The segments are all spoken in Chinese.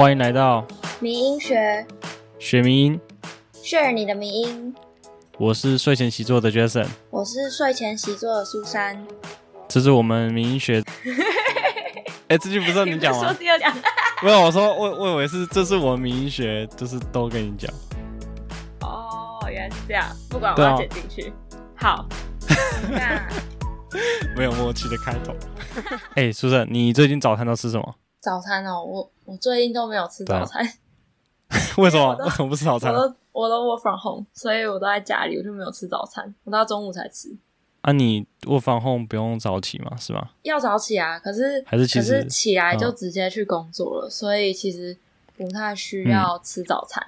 欢迎来到迷音学，学迷音，share 你的迷音。我是睡前习作的 Jason，我是睡前习作的苏珊。这是我们迷音学。哎、欸，这句不是你讲吗？你说第二讲。没有，我说我我以为是这是我们民音学，就是都跟你讲。哦，原来是这样。不管我要剪进去。好。那没有默契的开头。哎、欸，苏珊，你最近早餐都吃什么？早餐哦，我我最近都没有吃早餐。为什么？为什么不吃早餐？我都我都 work from home，所以我都在家里，我就没有吃早餐，我到中午才吃。啊，你 work from home 不用早起吗？是吗？要早起啊，可是还是其实可是起来就直接去工作了，嗯、所以其实不太需要吃早餐。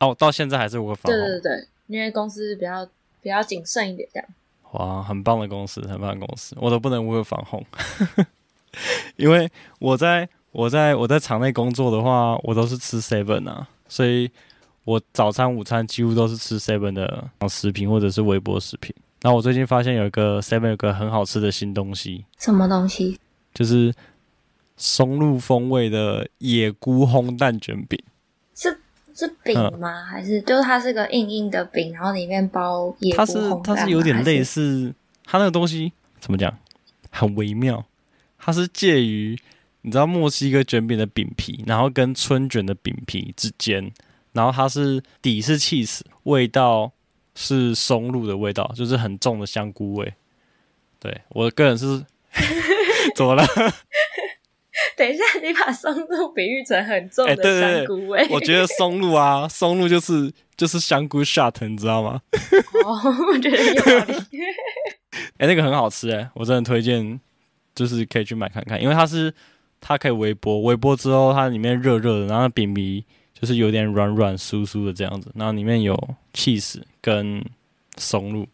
嗯、哦，到现在还是 work from home。对对对，因为公司比较比较谨慎一点，这样。哇，很棒的公司，很棒的公司，我都不能 work from home。因为我在我在我在厂内工作的话，我都是吃 seven 啊，所以我早餐、午餐几乎都是吃 seven 的食品或者是微波食品。那我最近发现有一个 seven 有个很好吃的新东西，什么东西？就是松露风味的野菇烘蛋卷饼。是是饼吗？嗯、还是就是它是个硬硬的饼，然后里面包野菇？它是它是有点类似，它那个东西怎么讲？很微妙。它是介于你知道墨西哥卷饼的饼皮，然后跟春卷的饼皮之间，然后它是底是 cheese，，味道是松露的味道，就是很重的香菇味。对，我个人是 怎么了？等一下，你把松露比喻成很重的香菇味？欸、对对对，我觉得松露啊，松露就是就是香菇 shot，你知道吗？哦，我觉得有道理。哎、欸，那个很好吃哎、欸，我真的推荐。就是可以去买看看，因为它是它可以微波，微波之后它里面热热的，然后饼皮就是有点软软酥酥的这样子，然后里面有 cheese 跟松露，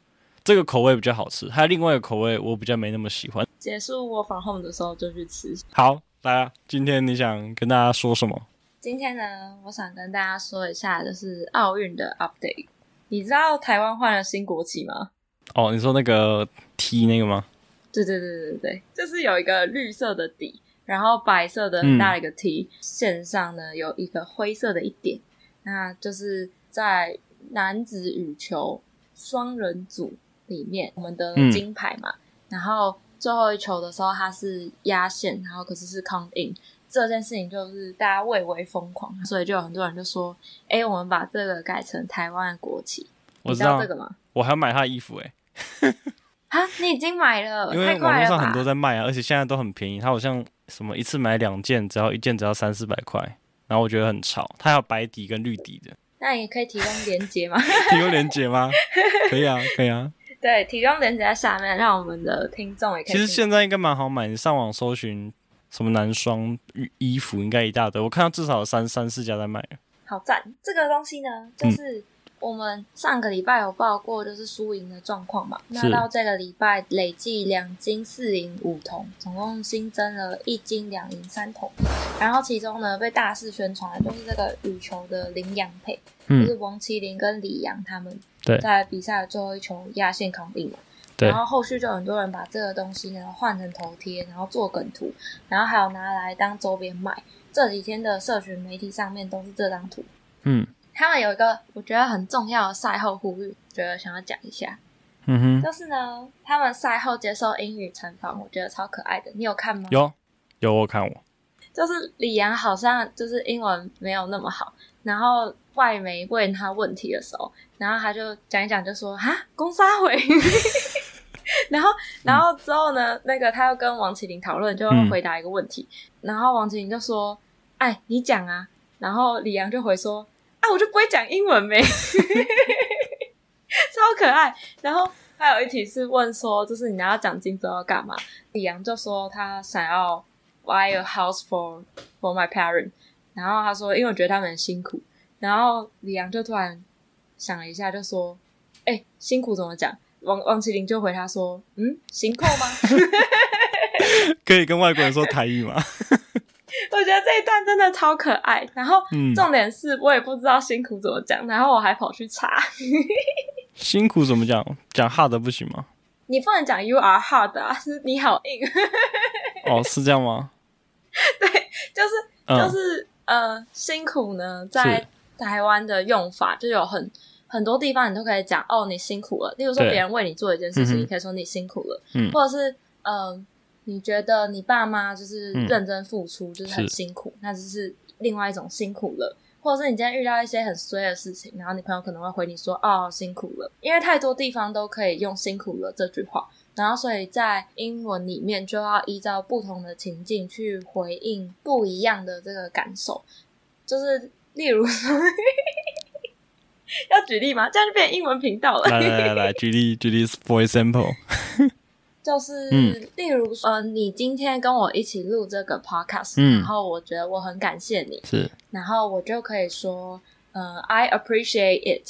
这个口味比较好吃。还有另外一个口味我比较没那么喜欢。结束我返 home 的时候就去吃。好，来啊，今天你想跟大家说什么？今天呢，我想跟大家说一下，就是奥运的 update。你知道台湾换了新国旗吗？哦，你说那个 T 那个吗？对对对对对，就是有一个绿色的底，然后白色的很大的一个 T，嗯，线上呢有一个灰色的一点，那就是在男子羽球双人组里面，我们的金牌嘛，嗯，然后最后一球的时候他是压线，然后可是是 count in，这件事情就是大家蔚为疯狂，所以就有很多人就说，哎，我们把这个改成台湾的国旗，我知道，你知道这个吗？我还要买他的衣服哎。啊！你已经买了，因为网络上很多在卖啊，而且现在都很便宜。他好像什么一次买两件，只要一件只要三四百块，然后我觉得很潮。它有白底跟绿底的。那你可以提供链接吗？提供链接吗？可以啊，可以啊。对，提供链接在下面，让我们的听众也可以。其实现在应该蛮好买，你上网搜寻什么男装衣服，应该一大堆。我看到至少有三三四家在卖。好赞！这个东西呢，就是。嗯我们上个礼拜有报过，就是输赢的状况嘛。那到这个礼拜累计两金四银五铜，总共新增了一金两银三铜。然后其中呢，被大肆宣传的就是这个羽球的林洋配，嗯，就是王麒麟跟李洋他们在比赛的最后一球压线扛赢了。然后后续就很多人把这个东西呢换成头贴，然后做梗图，然后还有拿来当周边卖。这几天的社群媒体上面都是这张图。嗯。他们有一个我觉得很重要的赛后呼吁，觉得想要讲一下。嗯哼，就是呢，他们赛后接受英语采访，我觉得超可爱的。你有看吗？有，有我看我。就是李阳好像就是英文没有那么好，然后外媒问他问题的时候，然后他就讲一讲，就说哈，公杀回。然后，然后之后呢，嗯、那个他又跟王齐麟讨论，就回答一个问题，嗯、然后王齐麟就说：“哎，你讲啊。”然后李阳就回说。啊，我就不会讲英文呗，超可爱。然后还有一题是问说，就是你拿到奖金之后要干嘛？李阳就说他想要 buy a house for for my parents。然后他说，因为我觉得他们很辛苦。然后李阳就突然想了一下，就说：“哎、辛苦怎么讲？”王王麒麟就回他说：“嗯，辛苦吗？” 可以跟外国人说台语吗？我觉得这一段真的超可爱，然后重点是我也不知道辛苦怎么讲，然后我还跑去查。辛苦怎么讲？讲 hard 不行吗？你不能讲 you are hard 啊，是你好硬。哦，是这样吗？对，就是就是、嗯、呃，辛苦呢，在台湾的用法就有很很多地方，你都可以讲哦，你辛苦了。例如说，别人为你做一件事情，你可以说你辛苦了，嗯，或者是呃，你觉得你爸妈就是认真付出，嗯、就是很辛苦，那就是另外一种辛苦了。或者是你今天遇到一些很衰的事情，然后你朋友可能会回你说：“哦，辛苦了。”因为太多地方都可以用“辛苦了”这句话，然后所以在英文里面就要依照不同的情境去回应不一样的这个感受。就是例如说，要举例吗？这样就变英文频道了。来来来来，举例举例，for example。就是，嗯、例如，呃，你今天跟我一起录这个 podcast，嗯，然后我觉得我很感谢你，是，然后我就可以说，呃，I appreciate it，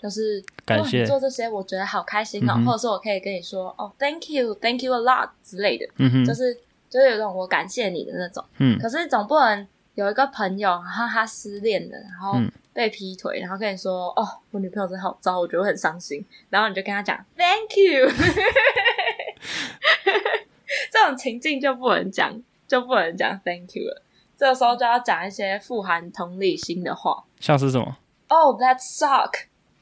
就是感谢。你做这些，我觉得好开心哦，嗯、或者说我可以跟你说，哦，Thank you，Thank you a lot 之类的，嗯哼，就是就是有种我感谢你的那种，嗯，可是总不能有一个朋友，然后他失恋了，然后被劈腿，然后跟你说，哦，我女朋友真的好糟，我觉得我很伤心，然后你就跟他讲，Thank you。这种情境就不能讲，就不能讲 Thank you 了。这个时候就要讲一些富含同理心的话，像是什么？Oh, that suck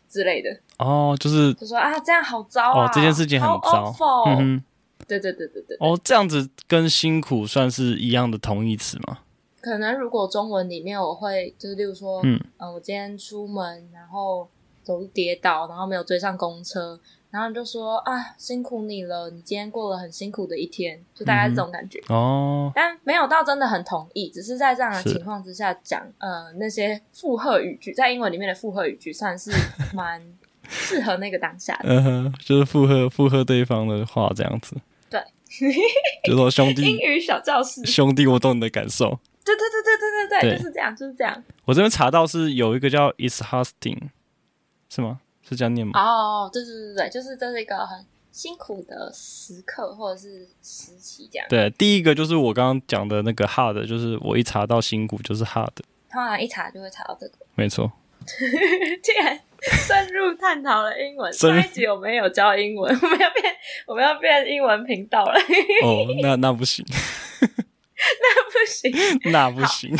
之类的。哦，就是就说啊，这样好糟啊，哦，这件事情很糟。嗯哼，对对对对对。哦，这样子跟辛苦算是一样的同义词吗？可能如果中文里面我会就是，例如说，嗯，呃，我今天出门然后走路跌倒，然后没有追上公车。然后你就说啊，辛苦你了，你今天过了很辛苦的一天，就大概这种感觉、嗯、哦。但没有到真的很同意，只是在这样的情况之下讲，呃，那些附和语句，在英文里面的附和语句，算是蛮适合那个当下的。嗯哼，就是附和附和对方的话这样子。对，就说兄弟，英语小教室，兄弟，我懂你的感受。对对对对对对对，就是这样，就是这样。我这边查到是有一个叫 Is Husting，是吗？是这样念吗？哦，对对对对，就是这是一个很辛苦的时刻或者是时期，这样。对，第一个就是我刚刚讲的那个 hard，就是我一查到辛苦就是 hard。通常一查就会查到这个。没错。竟然深入探讨了英文。上一集我们有教英文，我们要变我们要变英文频道了。哦，那那不行。那不行。那不行。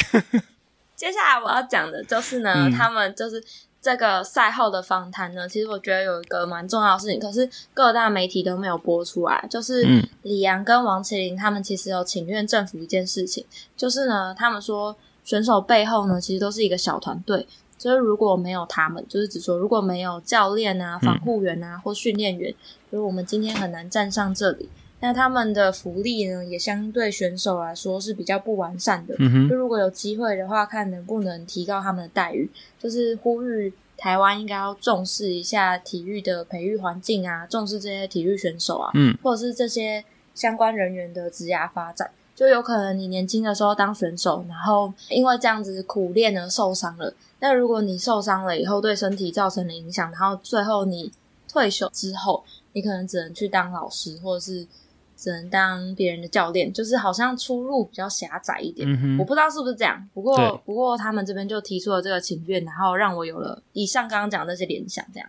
接下来我要讲的就是呢，嗯、他们就是。这个赛后的访谈呢，其实我觉得有一个蛮重要的事情，可是各大媒体都没有播出来。就是李阳跟王麒麟他们其实有请愿政府一件事情，就是呢，他们说选手背后呢其实都是一个小团队，就是如果没有他们，就是只说如果没有教练啊、防护员啊或训练员，就是我们今天很难站上这里。那他们的福利呢，也相对选手来说是比较不完善的。嗯。就如果有机会的话，看能不能提高他们的待遇，就是呼吁台湾应该要重视一下体育的培育环境啊，重视这些体育选手啊，嗯，或者是这些相关人员的职涯发展。就有可能你年轻的时候当选手，然后因为这样子苦练而受伤了。那如果你受伤了以后对身体造成了影响，然后最后你退休之后，你可能只能去当老师，或者是。只能当别人的教练，就是好像出路比较狭窄一点。嗯，我不知道是不是这样。不过，不过他们这边就提出了这个请愿，然后让我有了以上刚刚讲的那些联想。这样，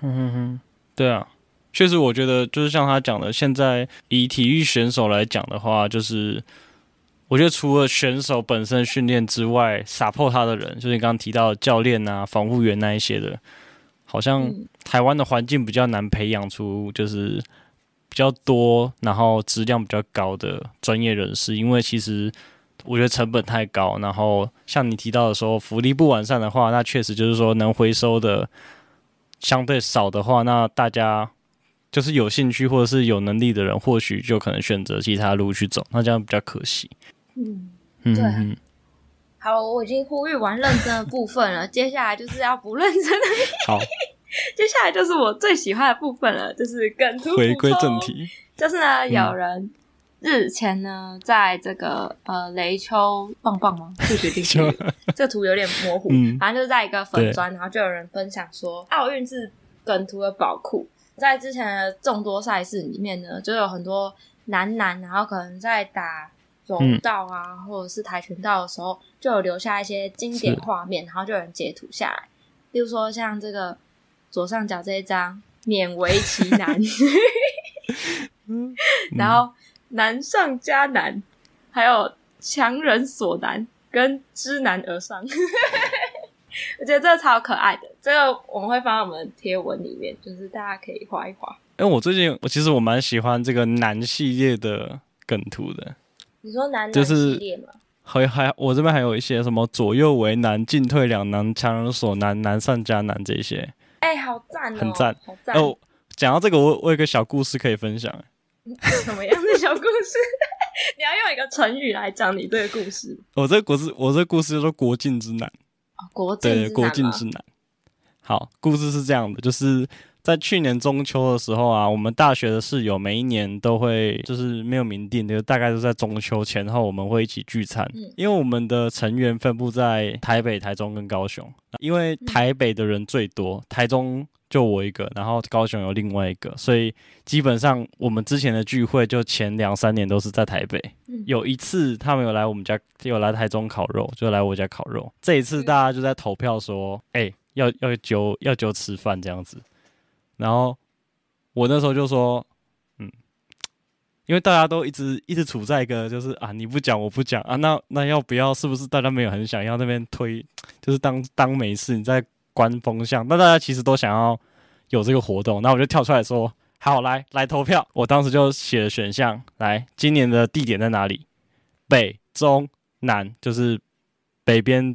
嗯哼哼，对啊，确实，我觉得就是像他讲的，现在以体育选手来讲的话，就是我觉得除了选手本身训练之外，support 他的人，就是你刚刚提到的教练啊、防护员那一些的，好像台湾的环境比较难培养出，就是。比较多，然后质量比较高的专业人士，因为其实我觉得成本太高，然后像你提到的时候，福利不完善的话，那确实就是说能回收的相对少的话，那大家就是有兴趣或者是有能力的人，或许就可能选择其他路去走，那这样比较可惜。嗯，对。嗯、好，我已经呼吁完认真的部分了，接下来就是要不认真的。好。接下来就是我最喜欢的部分了，就是梗图。回归正题，就是呢，有人日前呢，在这个呃雷丘棒棒吗？不决定，这个图有点模糊。嗯、反正就是在一个粉砖，然后就有人分享说，奥运是梗图的宝库。在之前的众多赛事里面呢，就有很多男男，然后可能在打柔道啊，嗯、或者是跆拳道的时候，就有留下一些经典画面，然后就有人截图下来，例如说像这个。左上角这一张勉为其难，然后难上加难，还有强人所难，跟知难而上。我觉得这个超可爱的，这个我们会放在我们的贴文里面，就是大家可以画一画。因为我最近我其实我蛮喜欢这个男系列的梗图的。你说男男系列吗？还还我这边还有一些什么左右为难、进退两难、强人所难、难上加难这些。哎、欸，好赞哦！很赞，好赞哦！讲到这个，我我有一个小故事可以分享。什么样的小故事？你要用一个成语来讲你这个故事。我这个故事，我这个故事叫做“国境之难”。国境之难，对，国境之难。好，故事是这样的，就是在去年中秋的时候啊，我们大学的室友每一年都会，就是没有明定的，就大概都在中秋前后，我们会一起聚餐。嗯，因为我们的成员分布在台北、台中跟高雄，因为台北的人最多，台中。就我一个，然后高雄有另外一个，所以基本上我们之前的聚会就前两三年都是在台北。嗯、有一次他们有来我们家，有来台中烤肉，就来我家烤肉。这一次大家就在投票说，哎、欸，要要揪要揪吃饭这样子。然后我那时候就说，嗯，因为大家都一直一直处在一个就是啊你不讲我不讲啊，那那要不要是不是大家没有很想要那边推，就是当当没事你在。关风向，那大家其实都想要有这个活动，那我就跳出来说：“好，来来投票。”我当时就写了选项，来，今年的地点在哪里？北、中、南，就是北边。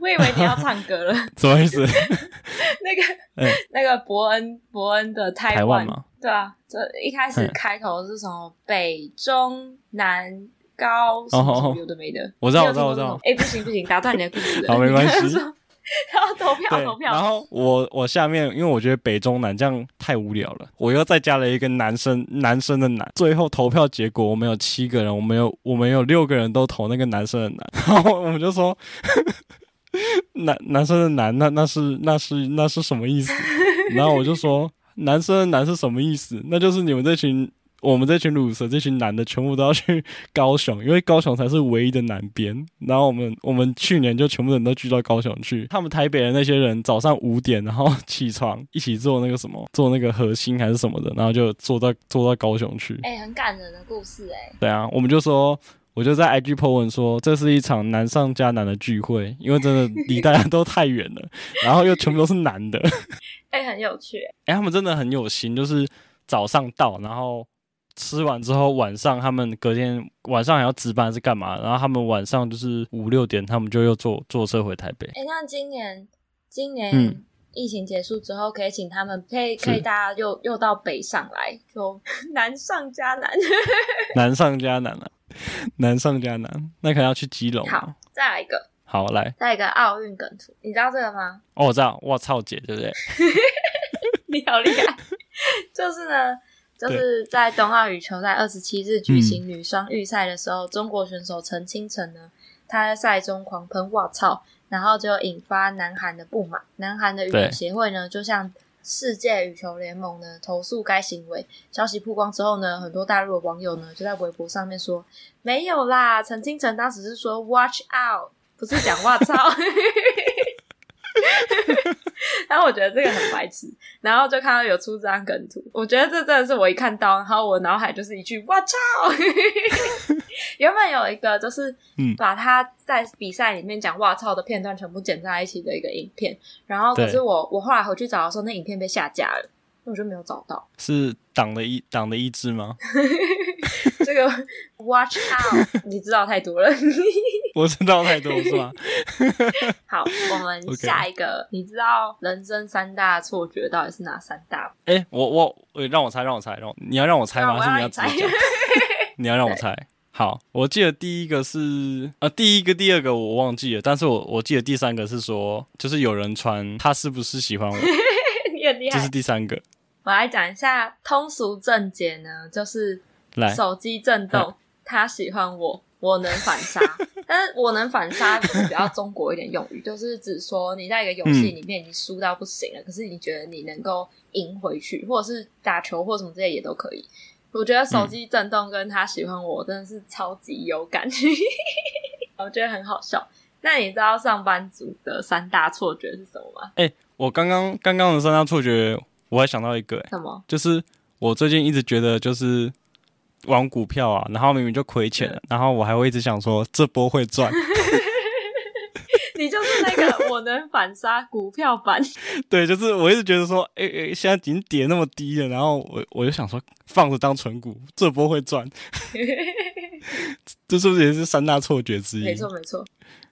我以为你要唱歌了，什么意思？那个、欸、那个伯恩伯恩的台湾吗？对啊，这一开始开头是什么？欸、北、中、南、高，什么有的没的。我知道，我知道，我知道。哎、欸，不行不行，打断你的故事。好，没关系。然后投票投票，然后我我下面，因为我觉得北中南这样太无聊了，我又再加了一个男生男生的男。最后投票结果，我们有七个人，我们有我们有六个人都投那个男生的男，然后我们就说 男男生的男，那那是那是那是什么意思？然后我就说男生的男是什么意思？那就是你们这群。我们这群鲁蛇，这群男的全部都要去 高雄，因为高雄才是唯一的南边。然后我们我们去年就全部人都聚到高雄去。他们台北的那些人早上五点，然后起床一起做那个什么，做那个核心还是什么的，然后就坐到坐到高雄去。哎、欸，很感人的故事哎、欸。对啊，我们就说，我就在 IG po 文说，这是一场难上加难的聚会，因为真的离大家都太远了，然后又全部都是男的。哎、欸，很有趣。哎、欸，他们真的很有心，就是早上到，然后。吃完之后，晚上他们隔天晚上还要值班是干嘛？然后他们晚上就是五六点，他们就又坐坐车回台北。哎、欸，那今年今年疫情结束之后，可以请他们，可以可以大家又又到北上来，就 难上加难，难上加难了，难上加难。那可能要去基隆。好，再来一个。好，来再来一个奥运梗图，你知道这个吗？哦，我知道。我操姐，对不对？你好厉害，就是呢。就是在冬奥羽球在二十七日举行女双预赛的时候，嗯、中国选手陈清晨呢，她在赛中狂喷“哇操”，然后就引发南韩的不满。南韩的羽球协会呢，就向世界羽球联盟呢投诉该行为。消息曝光之后呢，很多大陆的网友呢就在微博上面说：“没有啦，陈清晨当时是说 ‘watch out’，不是讲‘话操’。” 然后我觉得这个很白痴，然后就看到有出这张梗图，我觉得这真的是我一看到，然后我脑海就是一句“我操”。原本有一个就是把他在比赛里面讲“我操”的片段全部剪在一起的一个影片，然后可是我我后来回去找的时候，那影片被下架了。我就没有找到，是党的意党的意志吗？这个 watch out，你知道太多了，我知道太多是吗？好，我们 下一个，Okay. 你知道人生三大错觉到底是哪三大？哎、欸，我我让我猜，让我猜，让我你要让我猜吗？还是你要猜？你要让我猜。好，我记得第一个是啊，第一个、第二个我忘记了，但是我我记得第三个是说，就是有人传他是不是喜欢我？你很厉害。这是第三个。我来讲一下通俗正解呢，就是手机震动，他喜欢我，我能反杀。但是我能反杀是比较中国一点用语，就是指说你在一个游戏里面已经输到不行了，嗯，可是你觉得你能够赢回去，或者是打球或什么之类也都可以。我觉得手机震动跟他喜欢我真的是超级有感，我觉得很好笑。那你知道上班族的三大错觉是什么吗？哎，欸，我刚刚刚刚的三大错觉。我还想到一个、欸，什么？就是我最近一直觉得，就是玩股票啊，然后明明就亏钱了，嗯，然后我还会一直想说这波会赚，你就是那个我能反杀股票版。对，就是我一直觉得说，哎、欸、哎、欸，现在已经跌那么低了，然后我我就想说，放着当存股，这波会赚。这是不是也是三大错觉之一？没错没错。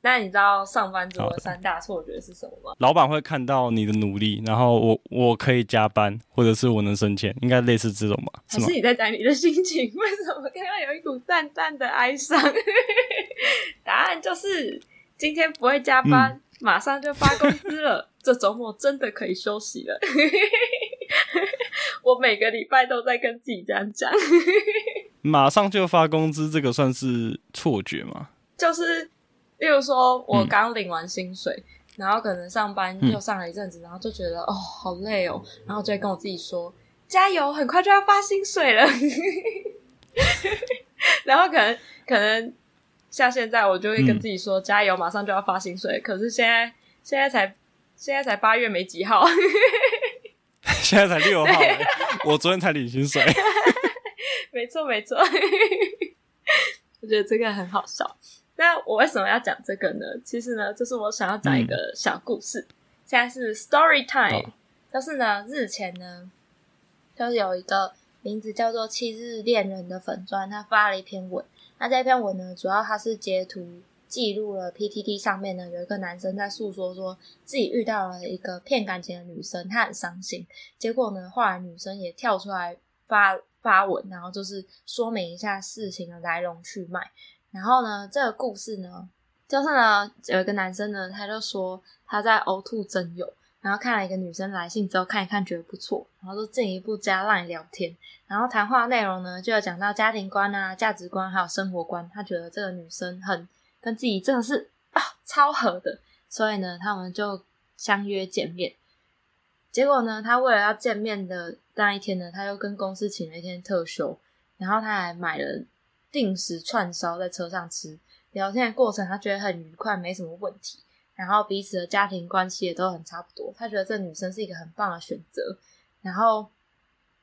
那你知道上班族的三大错觉是什么吗？老板会看到你的努力，然后我我可以加班，或者是我能升迁，应该类似这种吧？是？还是你在讲你的心情？为什么刚刚有一股淡淡的哀伤？答案就是今天不会加班，嗯、马上就发工资了。这周末真的可以休息了。我每个礼拜都在跟自己这样讲。马上就发工资，这个算是错觉吗？就是，例如说我刚领完薪水，嗯、然后可能上班又上了一阵子，嗯、然后就觉得哦好累哦，然后就会跟我自己说加油，很快就要发薪水了。然后可能可能像现在，我就会跟自己说、嗯、加油，马上就要发薪水。可是现在现在才现在才八月没几号，现在才六号，我昨天才领薪水。没错，没错，我觉得这个很好笑。那我为什么要讲这个呢？其实呢，就是我想要讲一个小故事。嗯、现在是 story time，、哦、就是呢，日前呢，就是有一个名字叫做“七日恋人”的粉砖，他发了一篇文。那这篇文呢，主要他是截图记录了 PTT 上面呢，有一个男生在诉说说自己遇到了一个骗感情的女生，他很伤心。结果呢，后来女生也跳出来发。发文，然后就是说明一下事情的来龙去脉。然后呢，这个故事呢，就是呢，有一个男生呢，他就说他在呕吐真有，然后看了一个女生来信之后，看一看觉得不错，然后就进一步加 LINE 聊天。然后谈话内容呢，就有讲到家庭观啊、价值观还有生活观。他觉得这个女生很跟自己真的是啊超合的，所以呢，他们就相约见面。结果呢，他为了要见面的那一天呢，他又跟公司请了一天特休，然后他还买了定时串烧在车上吃。聊天的过程，他觉得很愉快，没什么问题。然后彼此的家庭关系也都很差不多，他觉得这女生是一个很棒的选择。然后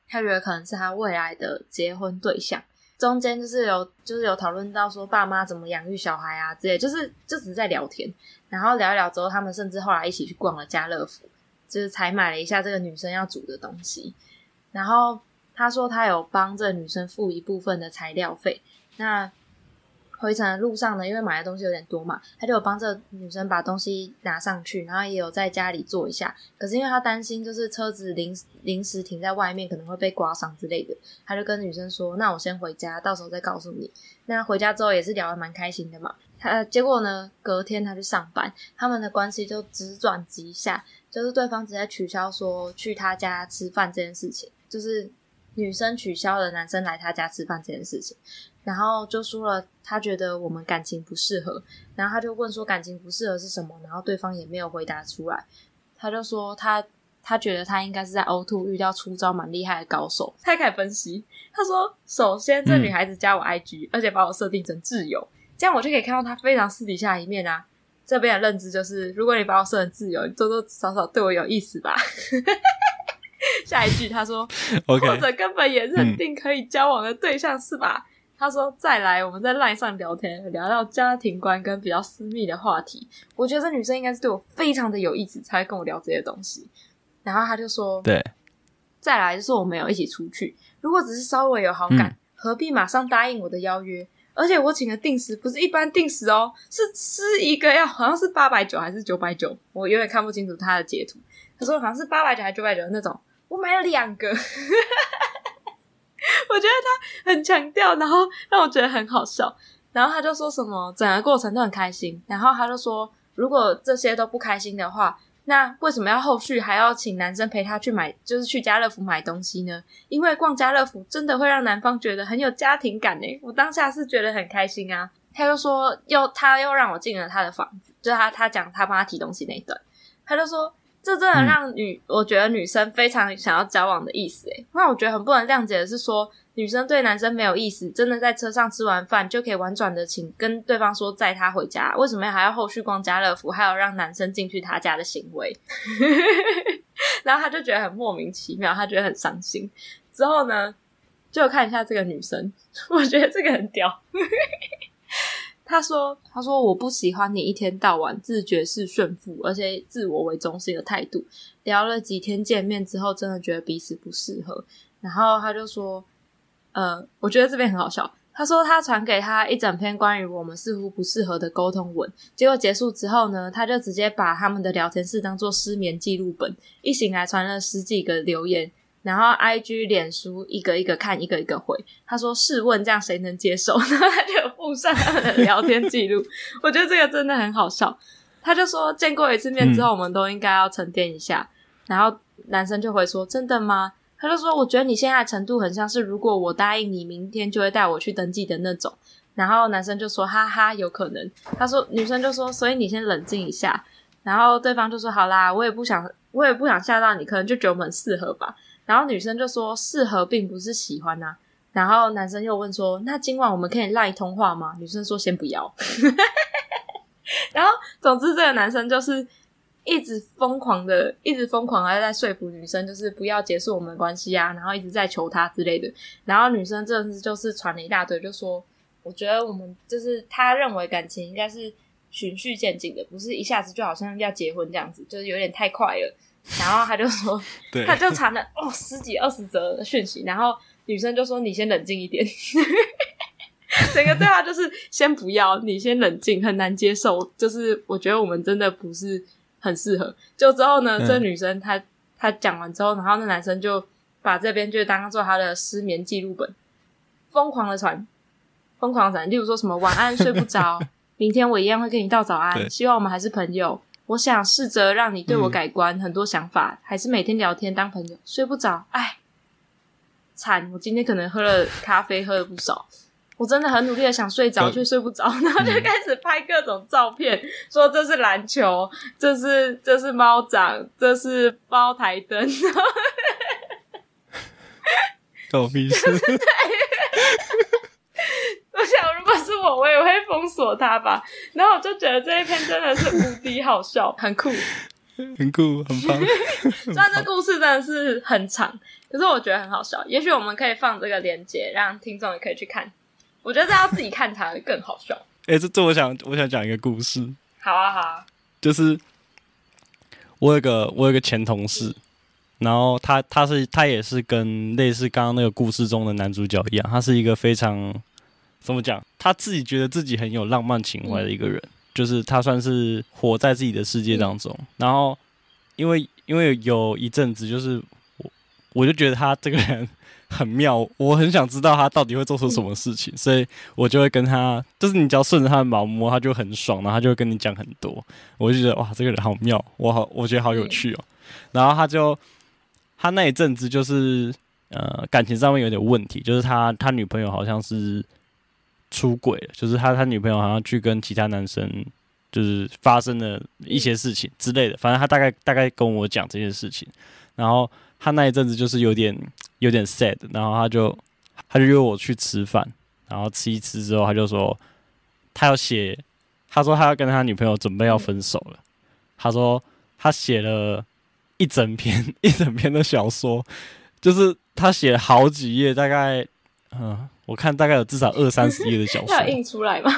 他觉得可能是他未来的结婚对象。中间就是有就是有讨论到说爸妈怎么养育小孩啊之类，就是就只是在聊天。然后聊一聊之后，他们甚至后来一起去逛了家乐福。就是采买了一下这个女生要煮的东西，然后他说他有帮这个女生付一部分的材料费。那回程的路上呢，因为买的东西有点多嘛，他就有帮这个女生把东西拿上去，然后也有在家里坐一下。可是因为他担心就是车子临临时停在外面可能会被刮伤之类的，他就跟女生说：“那我先回家，到时候再告诉你。”那回家之后也是聊得蛮开心的嘛。他结果呢，隔天他去上班，他们的关系就直转直下。就是对方直接取消说去他家吃饭这件事情，就是女生取消了男生来他家吃饭这件事情，然后就说了他觉得我们感情不适合，然后他就问说感情不适合是什么，然后对方也没有回答出来，他就说他他觉得他应该是在呕吐遇到出招蛮厉害的高手，他开始分析，他说首先这女孩子加我 IG，、嗯、而且把我设定成挚友，这样我就可以看到她非常私底下的一面啊。这边的认知就是，如果你把我设成自由，你多多少少对我有意思吧。下一句他说 或者根本也认定可以交往的对象、嗯、是吧？他说再来，我们在 LINE 上聊天，聊到家庭观跟比较私密的话题。我觉得这女生应该是对我非常的有意思，才会跟我聊这些东西。然后他就说，对，再来就是我们有一起出去，如果只是稍微有好感，嗯、何必马上答应我的邀约？而且我请的定时不是一般定时哦，是吃一个要好像是八百九还是九百九，我有点看不清楚他的截图。他说好像是八百九还是九百九那种，我买了两个。我觉得他很强调，然后让我觉得很好笑。然后他就说什么整个过程都很开心，然后他就说如果这些都不开心的话。那为什么要后续还要请男生陪他去买，就是去家乐福买东西呢？因为逛家乐福真的会让男方觉得很有家庭感诶。我当下是觉得很开心啊。他又说又他又让我进了他的房子，就他他讲他帮他提东西那一段，他就说这真的让女、嗯、我觉得女生非常想要交往的意思诶。那我觉得很不能谅解的是说。女生对男生没有意思，真的在车上吃完饭就可以婉转的请跟对方说载他回家，为什么还要后续逛家乐福，还有让男生进去他家的行为？然后他就觉得很莫名其妙，他觉得很伤心。之后呢，就看一下这个女生，我觉得这个很屌。他说：“他说我不喜欢你一天到晚自觉是炫富，而且自我为中心的态度。聊了几天见面之后，真的觉得彼此不适合。然后他就说：‘呃，我觉得这边很好笑。’他说他传给他一整篇关于我们似乎不适合的沟通文。结果结束之后呢，他就直接把他们的聊天室当做失眠记录本，一醒来传了十几个留言。”然后，IG、脸书一个一个看，一个一个回。他说：“试问这样谁能接受？” 然后他就附上他们的聊天记录。我觉得这个真的很好笑。他就说：“见过一次面之后，我们都应该要沉淀一下。嗯”然后男生就回说：“真的吗？”他就说：“我觉得你现在的程度很像是，如果我答应你，明天就会带我去登记的那种。”然后男生就说：“哈哈，有可能。”他说：“女生就说，所以你先冷静一下。”然后对方就说：“好啦，我也不想，我也不想吓到你，可能就觉得我们适合吧。”然后女生就说：“适合并不是喜欢呐、”然后男生又问说：“那今晚我们可以赖通话吗？”女生说：“先不要。”然后总之，这个男生就是一直疯狂的，一直疯狂的在说服女生，就是不要结束我们的关系啊，然后一直在求他之类的。然后女生这次就是传了一大堆，就说：“我觉得我们就是他认为感情应该是循序渐进的，不是一下子就好像要结婚这样子，就是有点太快了。”然后他就说，他就传了哦十几二十则的讯息，然后女生就说：“你先冷静一点。”整个对话就是先不要，你先冷静，很难接受。就是我觉得我们真的不是很适合。就之后呢，嗯、这女生她她讲完之后，然后那男生就把这边就当做他的失眠记录本，疯狂的传，疯狂的传。例如说什么晚安睡不着，明天我一样会跟你道早安，希望我们还是朋友。我想试着让你对我改观，嗯、很多想法，还是每天聊天当朋友。睡不着，哎，惨！我今天可能喝了咖啡，喝了不少。我真的很努力的想睡着，却睡不着，然后就开始拍各种照片，嗯、说这是篮球，这是这是猫掌，这是包台灯。狗屁事！我想，如果是我，我也会封锁他吧。然后我就觉得这一篇真的是无敌好笑，很酷，很酷，很棒。虽然这故事真的是很长，可是我觉得很好笑。也许我们可以放这个链接，让听众也可以去看。我觉得这要自己看才会更好笑。哎、欸，这这我想，我想讲一个故事。好啊，好啊。就是我有个我有个前同事，然后他他是他也是跟类似刚刚那个故事中的男主角一样，他是一个非常。怎么讲？他自己觉得自己很有浪漫情怀的一个人，嗯、就是他算是活在自己的世界当中。嗯、然后，因为因为有一阵子，就是我我就觉得他这个人很妙，我很想知道他到底会做出什么事情，嗯、所以我就会跟他，就是你只要顺着他的毛摸，他就很爽，然后他就会跟你讲很多。我就觉得哇，这个人好妙，我好，我觉得好有趣哦。嗯、然后他就他那一阵子就是呃感情上面有点问题，就是他他女朋友好像是。出轨了，就是他他女朋友好像去跟其他男生，就是发生了一些事情之类的。反正他大概大概跟我讲这件事情，然后他那一阵子就是有点有点 sad，然后他就他就约我去吃饭，然后吃一吃之后，他就说他要写，他说他要跟他女朋友准备要分手了。他说他写了一整篇 一整篇的小说，就是他写了好几页，大概嗯。我看大概有至少二三十页的小 说，他有印出来吗？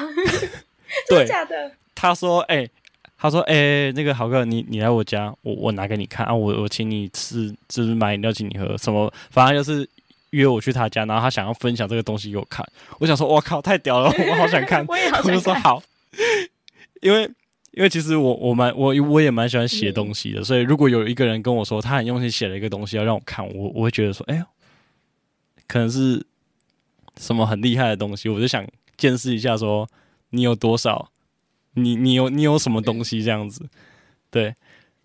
对，假的。他说：“哎、欸，他说，哎、欸，那个豪哥，你你来我家，我我拿给你看啊，我我请你吃，就是买饮料请你喝，什么，反正就是约我去他家，然后他想要分享这个东西给我看。我想说，我靠，太屌了，我好想看。我也好想看。我就说好，因为因为其实我我蛮我我也蛮喜欢写东西的，嗯、所以如果有一个人跟我说他很用心写了一个东西要让我看，我我会觉得说，哎呦，可能是。”什么很厉害的东西，我就想见识一下，说你有多少，你你有你有什么东西这样子，对，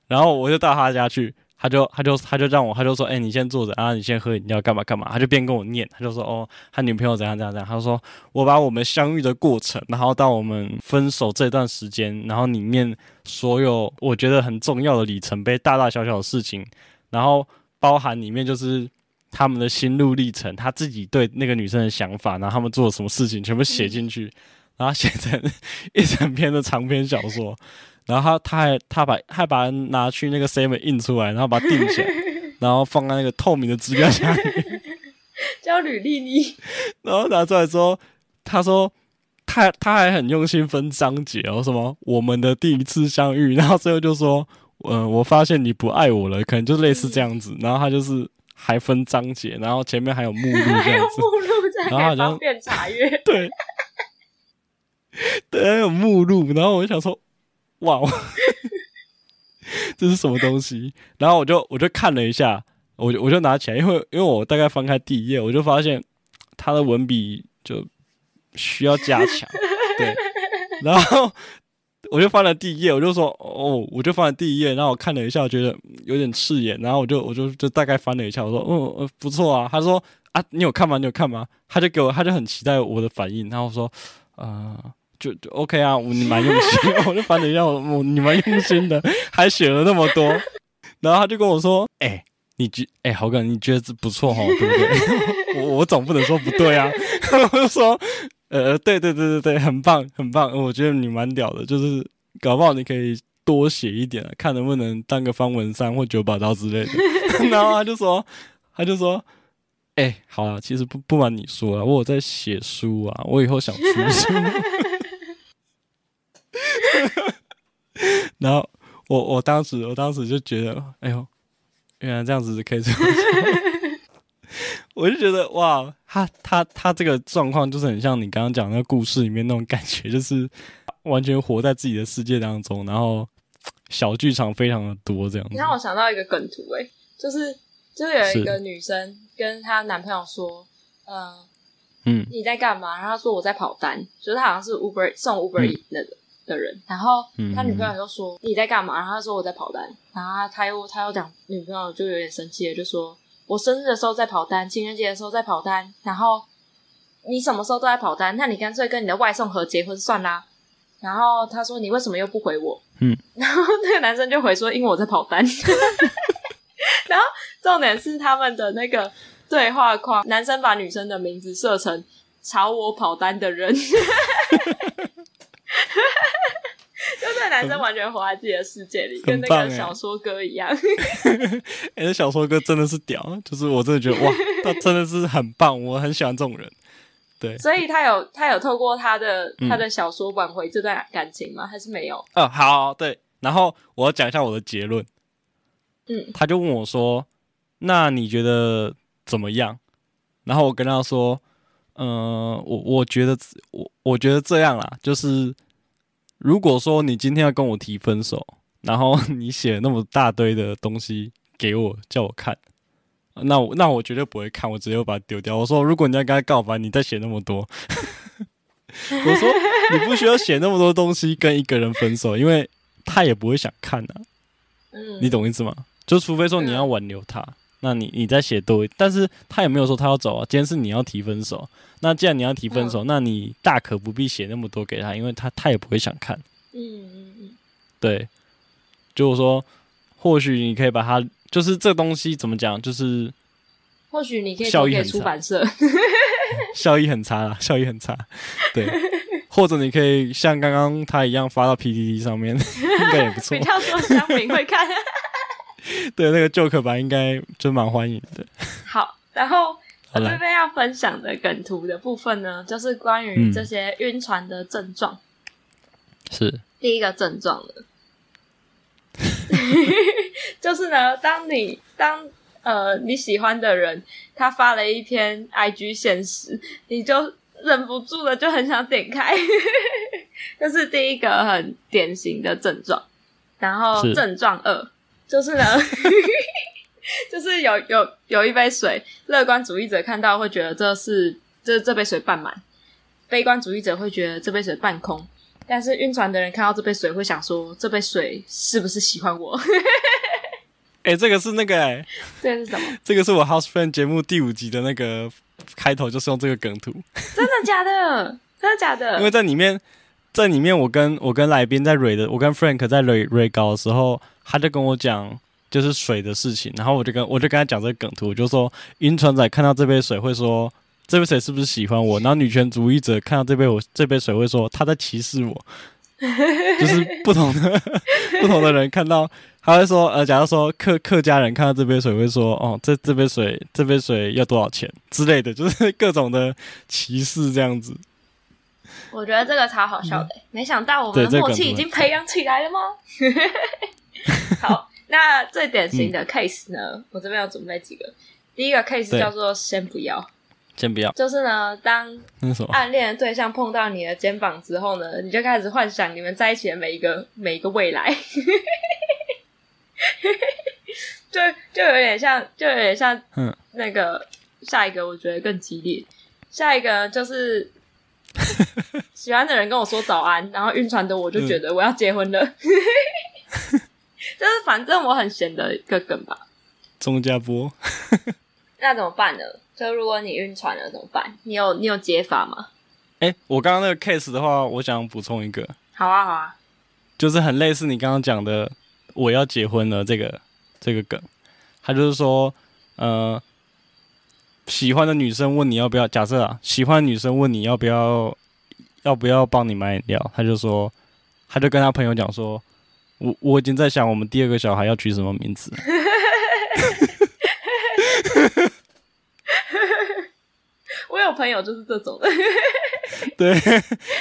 然后我就到他家去，他就他就他就让我，他就说，哎、你先坐着啊，你先喝饮料干嘛干嘛，他就边跟我念，他就说，哦，他女朋友怎样怎样怎样，他说我把我们相遇的过程，然后到我们分手这段时间，然后里面所有我觉得很重要的里程碑，大大小小的事情，然后包含里面就是。他们的心路历程，他自己对那个女生的想法，然后他们做了什么事情，全部写进去，然后写成一整篇的长篇小说。然后他他还他把还把它拿去那个7印出来，然后把它定起来，然后放在那个透明的资料夹里，叫履历你。然后拿出来之后，他说他他还很用心分章节哦，什么我们的第一次相遇，然后最后就说，嗯、呃，我发现你不爱我了，可能就类似这样子，然后他就是还分章节，然后前面还有目录这样子，目录然后好像查阅，对，对，还有目录，然后我就想说，哇，这是什么东西？然后我就我就看了一下，我就我就拿起来，因为因为我大概翻开第一页，我就发现他的文笔就。需要加强，对，然后我就翻了第一页，我就说哦，我就翻了第一页，然后我看了一下，我觉得有点刺眼，然后我就我就就大概翻了一下，我说嗯嗯不错啊，他说啊你有看吗？你有看吗？他就给我，他就很期待我的反应，然后我说啊、呃、就就 OK 啊，你蛮用心，我就翻了一下，我我你蛮用心的，还写了那么多，然后他就跟我说，哎、欸。你觉哎，豪哥，你觉得这不错哈，对不对？我我总不能说不对啊。我就说，呃，对对对对对，很棒很棒。我觉得你蛮屌的，就是搞不好你可以多写一点，看能不能当个方文山或九把刀之类的。然后他就说，他就说，哎，好了，其实不不瞒你说啊，我有在写书啊，我以后想出书。然后我我当时我当时就觉得，哎呦。原来这样子可以这样，我就觉得哇，他他他这个状况就是很像你刚刚讲那个故事里面那种感觉，就是完全活在自己的世界当中，然后小剧场非常的多这样子。你让我想到一个梗图，诶，就是就是有一个女生跟她男朋友说，呃、嗯，你在干嘛？然后她说我在跑单，就是她好像是 Uber 送 Uber 那个。嗯的人，然后他女朋友就说，你在干嘛？然后他说我在跑单，然后他又他又讲女朋友就有点生气了，就说我生日的时候在跑单，情人节的时候在跑单，然后你什么时候都在跑单，那你干脆跟你的外送盒结婚算啦。然后他说你为什么又不回我？嗯，然后那个男生就回说因为我在跑单。然后重点是他们的那个对话框，男生把女生的名字设成朝我跑单的人。就这男生完全活在自己的世界里，跟那个小说哥一样。哎、欸，那小说哥真的是屌，就是我真的觉得哇，他真的是很棒，我很喜欢这种人。对，所以他有他有透过他的他的小说挽回这段感情吗？还是没有？哦、嗯，好，对。然后我要讲一下我的结论。嗯，他就问我说：“那你觉得怎么样？”然后我跟他说：“嗯、呃，我我觉得我我觉得这样啦，就是。”如果说你今天要跟我提分手，然后你写那么大堆的东西给我叫我看，那我那我绝对不会看，我直接会把它丢掉。我说，如果你要跟他告白，你再写那么多，我说你不需要写那么多东西跟一个人分手，因为他也不会想看啊。你懂意思吗？就除非说你要挽留他。那你你再写多，但是他也没有说他要走啊。今天是你要提分手，那既然你要提分手，嗯、那你大可不必写那么多给他，因为他他也不会想看。嗯嗯嗯，对，就是说，或许你可以把它，就是这东西怎么讲，就是或许你可以交给出版社，效益很差啦，效益很差。对，或者你可以像刚刚他一样发到 PPT 上面，应该也不错。比较多乡民会看。对，那个 Joker 版应该真蛮欢迎的。好，然后我这边要分享的梗图的部分呢，就是关于这些晕船的症状。是、嗯、第一个症状了，就是呢，当你当呃你喜欢的人他发了一篇 IG 限时，你就忍不住的就很想点开，这是第一个很典型的症状。然后症状二。就是呢，就是有有有一杯水，乐观主义者看到会觉得这是这这杯水半满，悲观主义者会觉得这杯水半空，但是晕船的人看到这杯水会想说，这杯水是不是喜欢我？哎、欸，这个是那个哎、欸，这个是什么？这个是我 House Friend 节目第五集的那个开头，就是用这个梗图。真的假的？真的假的？因为在里面，在里面我跟我跟来宾在瑞的，我跟 Frank 在瑞瑞高的时候。他就跟我讲，就是水的事情，然后我就跟我就跟他讲这个梗图，我就说晕船仔看到这杯水会说这杯水是不是喜欢我，然后女权主义者看到这杯我这杯水会说他在歧视我，就是不同的不同的人看到他会说呃，假如说客客家人看到这杯水会说哦，这这杯水这杯水要多少钱之类的，就是各种的歧视这样子。我觉得这个超好笑的，嗯、没想到我们的默契已经培养起来了吗？好，那最典型的 case 呢？嗯、我这边有准备几个。第一个 case 叫做“先不要”，先不要，就是呢，当暗恋的对象碰到你的肩膀之后呢，你就开始幻想你们在一起的每一个每一个未来，就就有点像，就有点像，嗯，那个下一个我觉得更激烈，下一个就是 喜欢的人跟我说早安，然后晕船的我就觉得我要结婚了，嗯、就是反正我很闲的一个梗吧，钟家波。那怎么办呢？就如果你晕船了怎么办？你有你有解法吗？哎、欸，我刚刚那个 case 的话，我想补充一个。好啊，好啊，就是很类似你刚刚讲的，我要结婚了这个这个梗。他就是说，呃，喜欢的女生问你要不要，假设啊，喜欢的女生问你要不要，要不要帮你买饮料，他就说，他就跟他朋友讲说，我我已经在想我们第二个小孩要取什么名字。我有朋友就是这种的，对，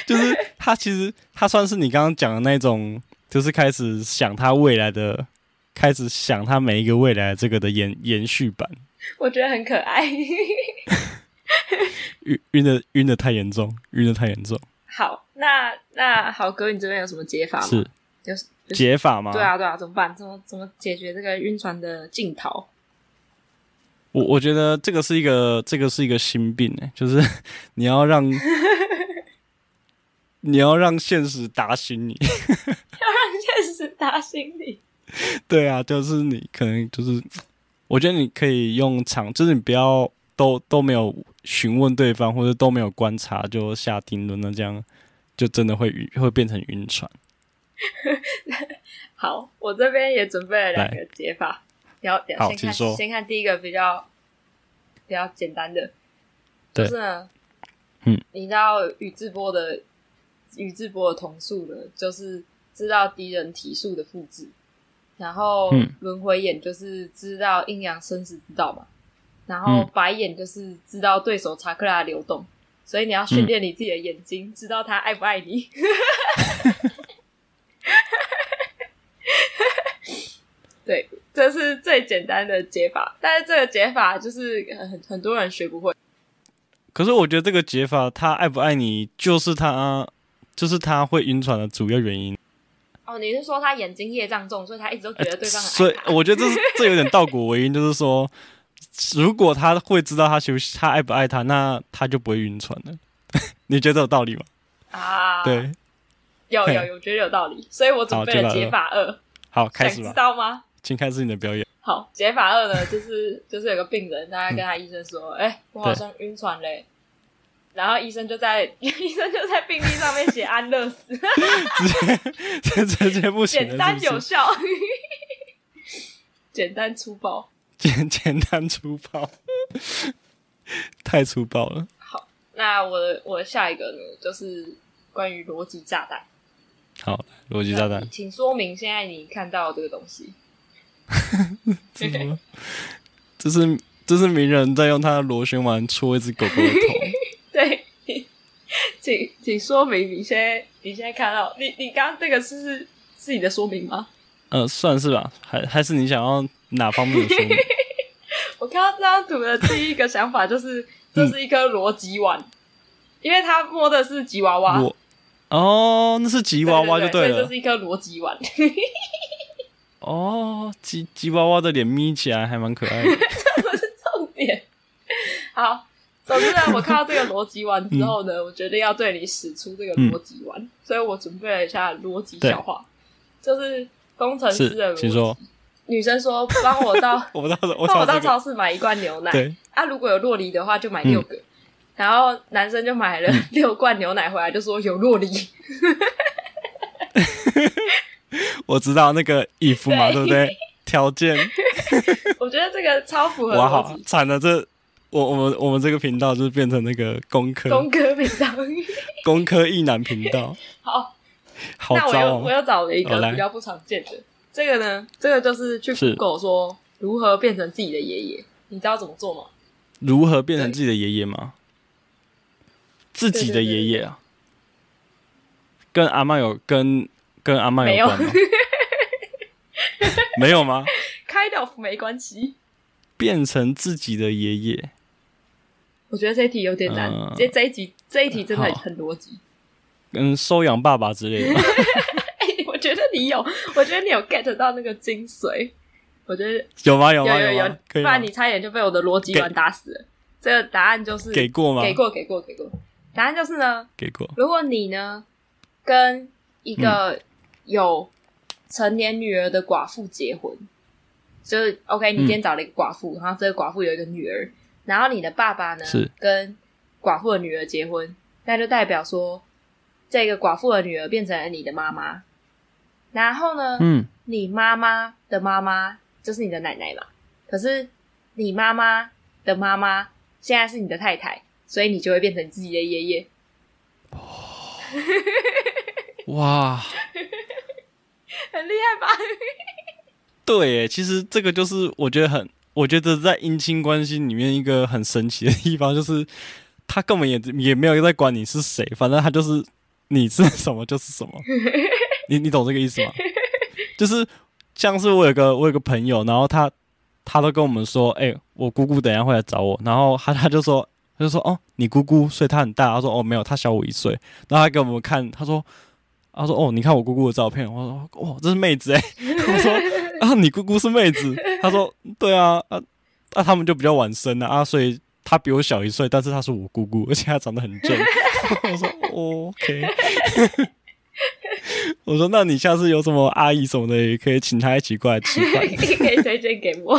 就是他其实他算是你刚刚讲的那种，就是开始想他未来的，开始想他每一个未来这个的延延续版。我觉得很可爱。晕晕的晕的太严重，晕的太严重。好，那那好哥，你这边有什么解法吗？是，有解法吗？对啊，对啊，怎么办？怎么怎么解决这个晕船的镜头？我我觉得这个是一个，这个是一个心病哎，就是 你要让 你要让现实打醒你，要让现实打醒你。对啊，就是你可能就是，我觉得你可以用长，就是你不要都都没有询问对方，或者都没有观察就下定论，那这样就真的会晕，会变成晕船。好，我这边也准备了两个解法。要先看。先看第一个比较比较简单的，就是呢，嗯，你知道宇智波的宇智波的瞳术呢，就是知道敌人体术的复制，然后轮回眼就是知道阴阳生死之道嘛，然后白眼就是知道对手查克拉的流动，所以你要训练你自己的眼睛，嗯、知道他爱不爱你。对，这是最简单的解法，但是这个解法就是很很多人学不会。可是我觉得这个解法，他爱不爱你，就是他，就是他会晕船的主要原因。哦，你是说他眼睛业障重，所以他一直都觉得对方很？所以我觉得这是 这有点倒果为因，就是说，如果他会知道他喜他爱不爱他，那他就不会晕船了。你觉得有道理吗？啊，对，有有有，我觉得有道理，所以我准备了解法二。好，开始吧。知道吗？请开始你的表演。好，解法二呢，就是就是有个病人，他跟他医生说：“哎、我好像晕船嘞。”然后医生就在 医生就在病历上面写安乐死，直接直接不行，简单有效，简单粗暴，简简单粗暴，太粗暴了。好，那我的我的下一个呢，就是关于逻辑炸弹。好，逻辑炸弹，请说明现在你看到的这个东西。这是这是这是鸣人在用他的螺旋丸戳一只狗狗的头。对，请请说明你现在你现在看到你你刚刚这个是是是你的说明吗？呃，算是吧，还还是你想要哪方面的说明？我看到这张图的第一个想法就是这是一颗逻辑碗，嗯、因为他摸的是吉娃娃。哦，那是吉娃娃就对了，这是一颗逻辑丸。哦，吉吉娃娃的脸眯起来还蛮可爱的，这不是重点。好，总之呢，我看到这个逻辑丸之后呢，嗯、我决定要对你使出这个逻辑丸，嗯、所以我准备了一下逻辑笑话，就是工程师的逻辑。说女生说：“帮我到，我到，帮我到超市买一罐牛奶。啊，如果有洛梨的话，就买六个。嗯”然后男生就买了 六罐牛奶回来，就说有洛梨。我知道那个衣服嘛，对不对？条件。我觉得这个超符合。哇，好惨了！这我我们我们这个频道就是变成那个工科工科频道，工科一男频道。好，好。那我又我又找了一个比较不常见的，这个呢，这个就是去 Google 说如何变成自己的爷爷，你知道怎么做吗？如何变成自己的爷爷吗？自己的爷爷啊，跟阿嬷有跟跟阿嬷有关吗？没有吗？Kind of 没关系。变成自己的爷爷，我觉得这一题有点难。嗯、这这一题这一题真的很逻辑。跟收养爸爸之类的。欸、我觉得你有，我觉得你有 get 到那个精髓。我觉得有吗？有吗？有有有，不然你差一点就被我的逻辑软打死了。这个答案就是给过吗？给过，给过，给过。答案就是呢，给过。如果你呢跟一个有成年女儿的寡妇结婚，嗯、就是 OK，你今天找了一个寡妇，嗯、然后这个寡妇有一个女儿，然后你的爸爸呢是跟寡妇的女儿结婚，那就代表说这个寡妇的女儿变成了你的妈妈，然后呢，嗯，你妈妈的妈妈就是你的奶奶嘛，可是你妈妈的妈妈现在是你的太太。所以你就会变成自己的爷爷。哇，很厉害吧？对，其实这个就是我觉得很，我觉得在姻亲关系里面一个很神奇的地方，就是他根本也也没有在管你是谁，反正他就是你是什么就是什么。你你懂这个意思吗？就是像是我有个我有个朋友，然后他他都跟我们说，哎、欸，我姑姑等一下会来找我，然后他他就说。他就说：“哦，你姑姑，所以她很大。”他说：“哦，没有，她小我一岁。”然后他给我们看，他说：“他说哦，你看我姑姑的照片。”我说：“哦，这是妹子哎。”我说：“啊，你姑姑是妹子？”他说：“对啊，啊，那、啊、他们就比较晚生了啊，所以她比我小一岁，但是她是我姑姑，而且她长得很正。”我说、哦、：“OK。”我说：“那你下次有什么阿姨什么的，也可以请她一起过来吃饭，可以推荐给我。”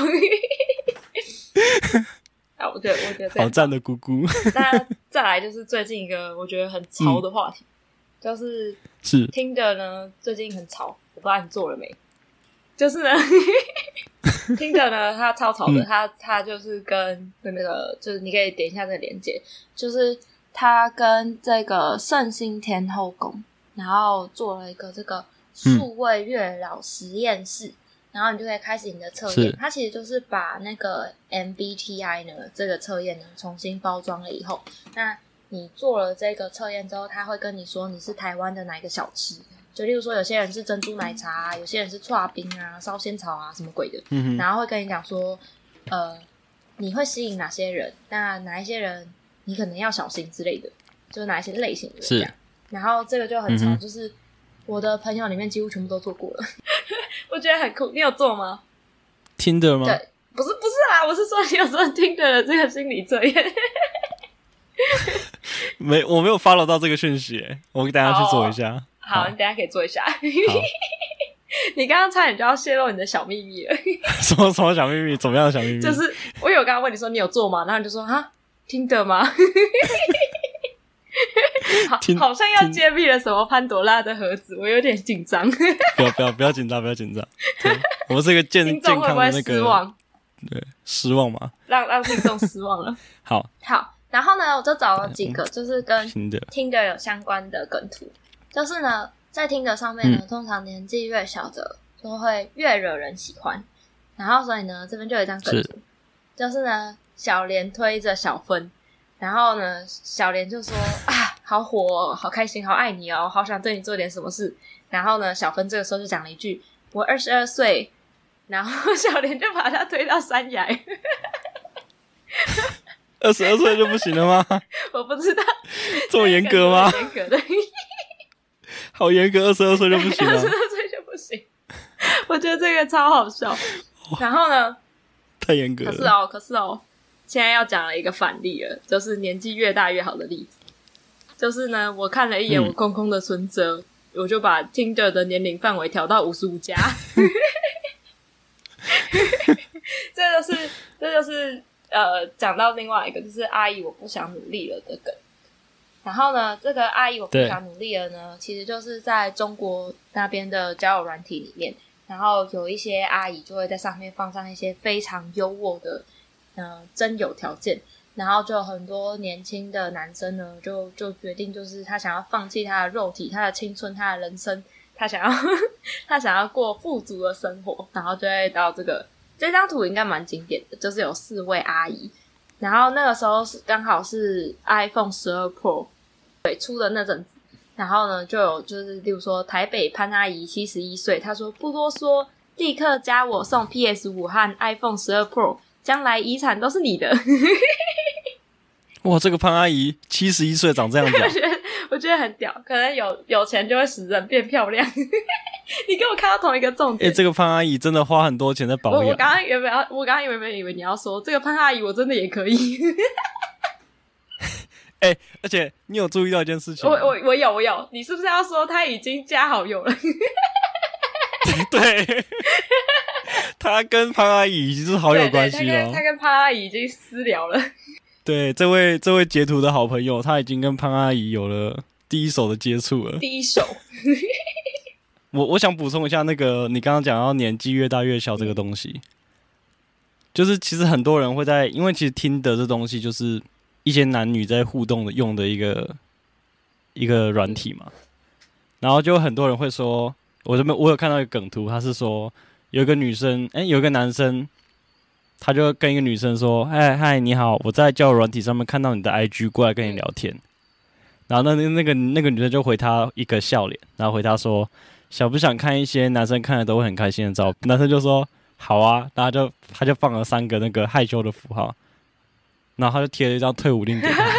啊，我觉得我觉得好赞的姑姑。那再来就是最近一个我觉得很潮的话题，嗯、就是是 Tinder 呢最近很潮，我不知道你做了没？就是呢，Tinder 呢他超吵的，他他就是跟跟那个就是你可以点一下这个链接，就是他跟这个圣心天后宫，然后做了一个这个数位月老实验室。嗯然后你就可以开始你的测验，是。它其实就是把那个 MBTI 呢这个测验呢重新包装了以后，那你做了这个测验之后，他会跟你说你是台湾的哪一个小吃，就例如说有些人是珍珠奶茶啊，有些人是剉冰啊、烧仙草啊什么鬼的，嗯，然后会跟你讲说，呃，你会吸引哪些人，那哪一些人你可能要小心之类的，就是哪一些类型的这样，是然后这个就很常，就是。嗯我的朋友里面几乎全部都做过了，我觉得很酷。你有做吗？Tinder 吗？对，不是不是啊，我是说你有做 Tinder 的这个心理测验。没，我没有 follow 到这个讯息，我给大家去做一下。好，你等下可以做一下。你刚刚差点就要泄露你的小秘密了。什么什么小秘密？怎么样的小秘密？就是我有刚刚问你说你有做吗？然后你就说啊，Tinder 吗？好，好像要揭秘了什么潘朵拉的盒子，我有点紧张。不要不要不要紧张，不要紧张。我们是一个健健康的那个，失望对，失望吗？让让听众失望了。好，好，然后呢，我就找了几个，就是跟 Tinder 有相关的梗图。就是呢，在 Tinder 上面呢，嗯、通常年纪越小的就会越惹人喜欢。然后，所以呢，这边就有一张梗图，就是呢，小莲推着小芬。然后呢，小莲就说：“啊，好火哦，好开心，好爱你哦，好想对你做点什么事。”然后呢，小芬这个时候就讲了一句：“我二十二岁。”然后 小莲就把他推到山崖。二十二岁就不行了吗？我不知道，这么严格吗？严格的，好严格，二十二岁就不行了。二十二岁就不行，我觉得这个超好笑。然后呢？太严格了。可是哦，可是哦。现在要讲了一个反例了，就是年纪越大越好的例子。就是呢，我看了一眼我空空的存折，嗯、我就把 Tinder 的年龄范围调到五十五加。这就是，这就是呃，讲到另外一个，就是阿姨我不想努力了的梗。然后呢，这个阿姨我非常努力了呢，其实就是在中国那边的交友软体里面，然后有一些阿姨就会在上面放上一些非常优渥的。呃，真有条件，然后就很多年轻的男生呢，就就决定，就是他想要放弃他的肉体、他的青春、他的人生，他想要呵 呵他想要过富足的生活，然后就会到这个这张图应该蛮经典的，就是有四位阿姨，然后那个时候是刚好是 iPhone 十二 Pro 对出的那阵子，然后呢，就有就是，例如说台北潘阿姨七十一岁，她说不多说，立刻加我送 PS 五和 iPhone 十二 Pro，将来遗产都是你的。哇，这个潘阿姨七十一岁长这样子，啊，我觉得我觉得很屌，可能有有钱就会使人变漂亮。你跟我看到同一个重点，哎，这个潘阿姨真的花很多钱在保养。我刚刚原本要，我刚刚原本以为你要说这个潘阿姨，我真的也可以。哎、欸，而且你有注意到一件事情？我我我有我有，你是不是要说他已经加好友了？对，他跟潘阿姨已经是好友关系了。他跟潘阿姨已经私聊了。对，这位这位截图的好朋友，他已经跟潘阿姨有了第一手的接触了。第一手。我我想补充一下，那个你刚刚讲到年纪越大越小这个东西，就是其实很多人会在，因为其实听的这东西就是。一些男女在互动的用的一个一个软体嘛，然后就很多人会说，我这边我有看到一个梗图，他是说有一个女生，哎、有一个男生，他就跟一个女生说，嗨嗨，你好，我在交友软体上面看到你的 IG 过来跟你聊天，然后那那个那个女生就回他一个笑脸，然后回他说，想不想看一些男生看了都会很开心的照片？男生就说好啊，然后就他就放了三个那个害羞的符号。然后他就贴了一张退伍令给他，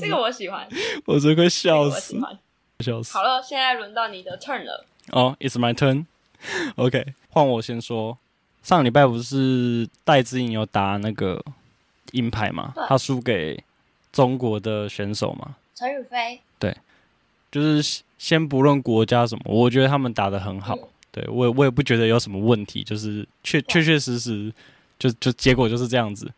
这个我喜欢，我真快笑死，笑死。好了，现在轮到你的 turn 了。哦、oh,，It's my turn。OK，换我先说。上个礼拜不是戴资颖有打那个银牌嘛？他输给中国的选手嘛？陈雨菲。对，就是先不论国家什么，我觉得他们打的很好。嗯对，我也我也不觉得有什么问题，就是确确确实实就就结果就是这样子。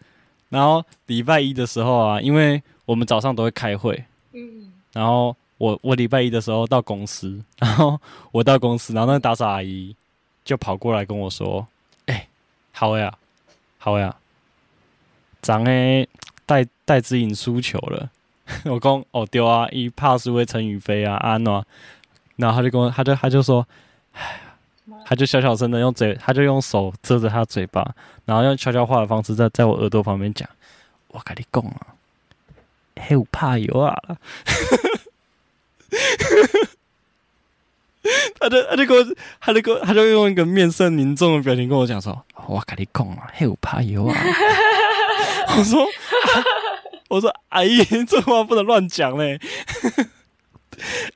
然后礼拜一的时候啊，因为我们早上都会开会，嗯，然后我我礼拜一的时候到公司，然后我到公司，然后那个打扫阿姨就跑过来跟我说：“哎、欸，好呀，好呀，咱诶戴戴资颖输球了。”我讲哦对啊，伊怕输给陈宇飞啊，安诺，然后他就跟我，他就他就说：“。”他就小小声的用嘴，他就用手遮着他嘴巴，然后用悄悄话的方式在在我耳朵旁边讲：“我跟你讲啊，还有怕油啊！” 他就他就跟我，他就跟，他就用一个面色凝重的表情跟我讲说：“我跟你讲啊，还有怕油啊！” 我说：“ 我说阿姨，这话不能乱讲嘞。”